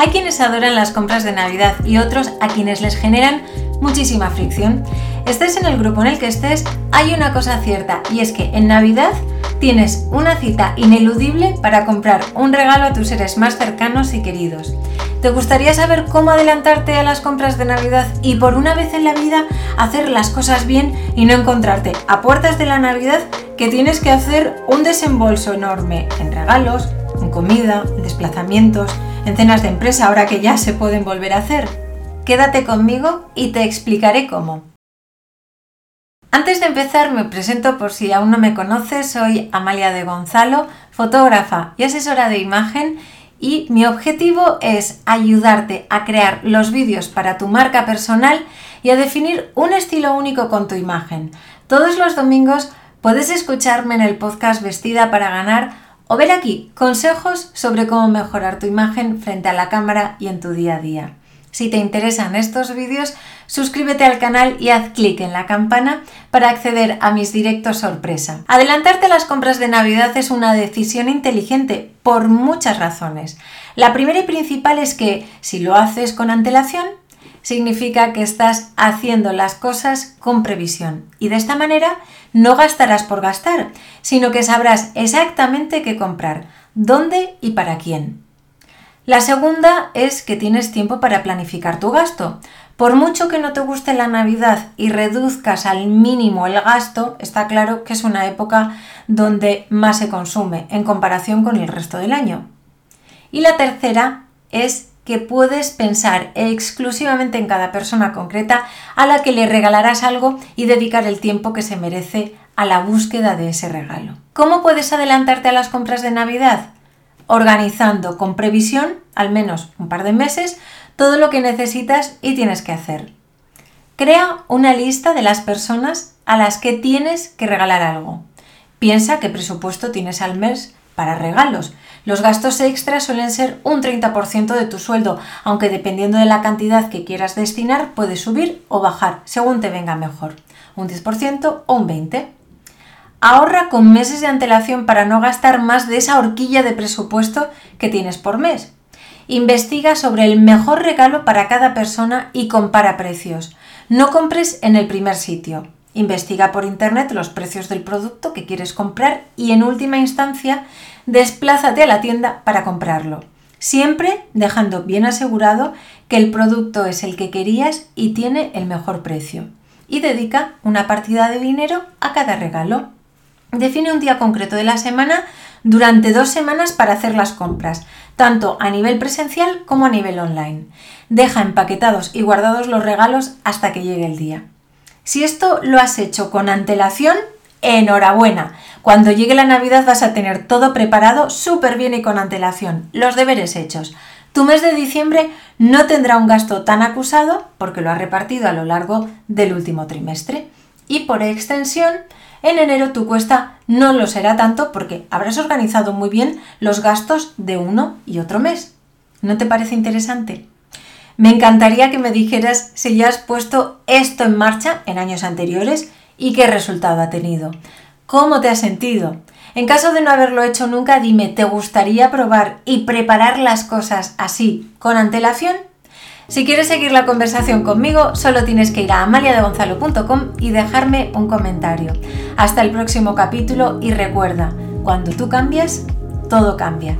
Hay quienes adoran las compras de Navidad y otros a quienes les generan muchísima fricción. Estés en el grupo en el que estés, hay una cosa cierta y es que en Navidad tienes una cita ineludible para comprar un regalo a tus seres más cercanos y queridos. ¿Te gustaría saber cómo adelantarte a las compras de Navidad y por una vez en la vida hacer las cosas bien y no encontrarte a puertas de la Navidad que tienes que hacer un desembolso enorme en regalos, en comida, en desplazamientos, en cenas de empresa ahora que ya se pueden volver a hacer? Quédate conmigo y te explicaré cómo. Antes de empezar me presento por si aún no me conoces, soy Amalia de Gonzalo, fotógrafa y asesora de imagen y mi objetivo es ayudarte a crear los vídeos para tu marca personal y a definir un estilo único con tu imagen. Todos los domingos puedes escucharme en el podcast Vestida para ganar o ver aquí consejos sobre cómo mejorar tu imagen frente a la cámara y en tu día a día. Si te interesan estos vídeos, suscríbete al canal y haz clic en la campana para acceder a mis directos sorpresa. Adelantarte las compras de Navidad es una decisión inteligente por muchas razones. La primera y principal es que si lo haces con antelación, significa que estás haciendo las cosas con previsión y de esta manera no gastarás por gastar, sino que sabrás exactamente qué comprar, dónde y para quién. La segunda es que tienes tiempo para planificar tu gasto. Por mucho que no te guste la Navidad y reduzcas al mínimo el gasto, está claro que es una época donde más se consume en comparación con el resto del año. Y la tercera es que puedes pensar exclusivamente en cada persona concreta a la que le regalarás algo y dedicar el tiempo que se merece a la búsqueda de ese regalo. ¿Cómo puedes adelantarte a las compras de Navidad? organizando con previsión, al menos un par de meses, todo lo que necesitas y tienes que hacer. Crea una lista de las personas a las que tienes que regalar algo. Piensa qué presupuesto tienes al mes para regalos. Los gastos extras suelen ser un 30% de tu sueldo, aunque dependiendo de la cantidad que quieras destinar puede subir o bajar, según te venga mejor. Un 10% o un 20%. Ahorra con meses de antelación para no gastar más de esa horquilla de presupuesto que tienes por mes. Investiga sobre el mejor regalo para cada persona y compara precios. No compres en el primer sitio. Investiga por internet los precios del producto que quieres comprar y en última instancia desplázate a la tienda para comprarlo. Siempre dejando bien asegurado que el producto es el que querías y tiene el mejor precio. Y dedica una partida de dinero a cada regalo. Define un día concreto de la semana durante dos semanas para hacer las compras, tanto a nivel presencial como a nivel online. Deja empaquetados y guardados los regalos hasta que llegue el día. Si esto lo has hecho con antelación, enhorabuena. Cuando llegue la Navidad vas a tener todo preparado súper bien y con antelación, los deberes hechos. Tu mes de diciembre no tendrá un gasto tan acusado porque lo has repartido a lo largo del último trimestre. Y por extensión, en enero tu cuesta no lo será tanto porque habrás organizado muy bien los gastos de uno y otro mes. ¿No te parece interesante? Me encantaría que me dijeras si ya has puesto esto en marcha en años anteriores y qué resultado ha tenido. ¿Cómo te has sentido? En caso de no haberlo hecho nunca, dime, ¿te gustaría probar y preparar las cosas así, con antelación? Si quieres seguir la conversación conmigo, solo tienes que ir a amaliadegonzalo.com y dejarme un comentario. Hasta el próximo capítulo y recuerda, cuando tú cambias, todo cambia.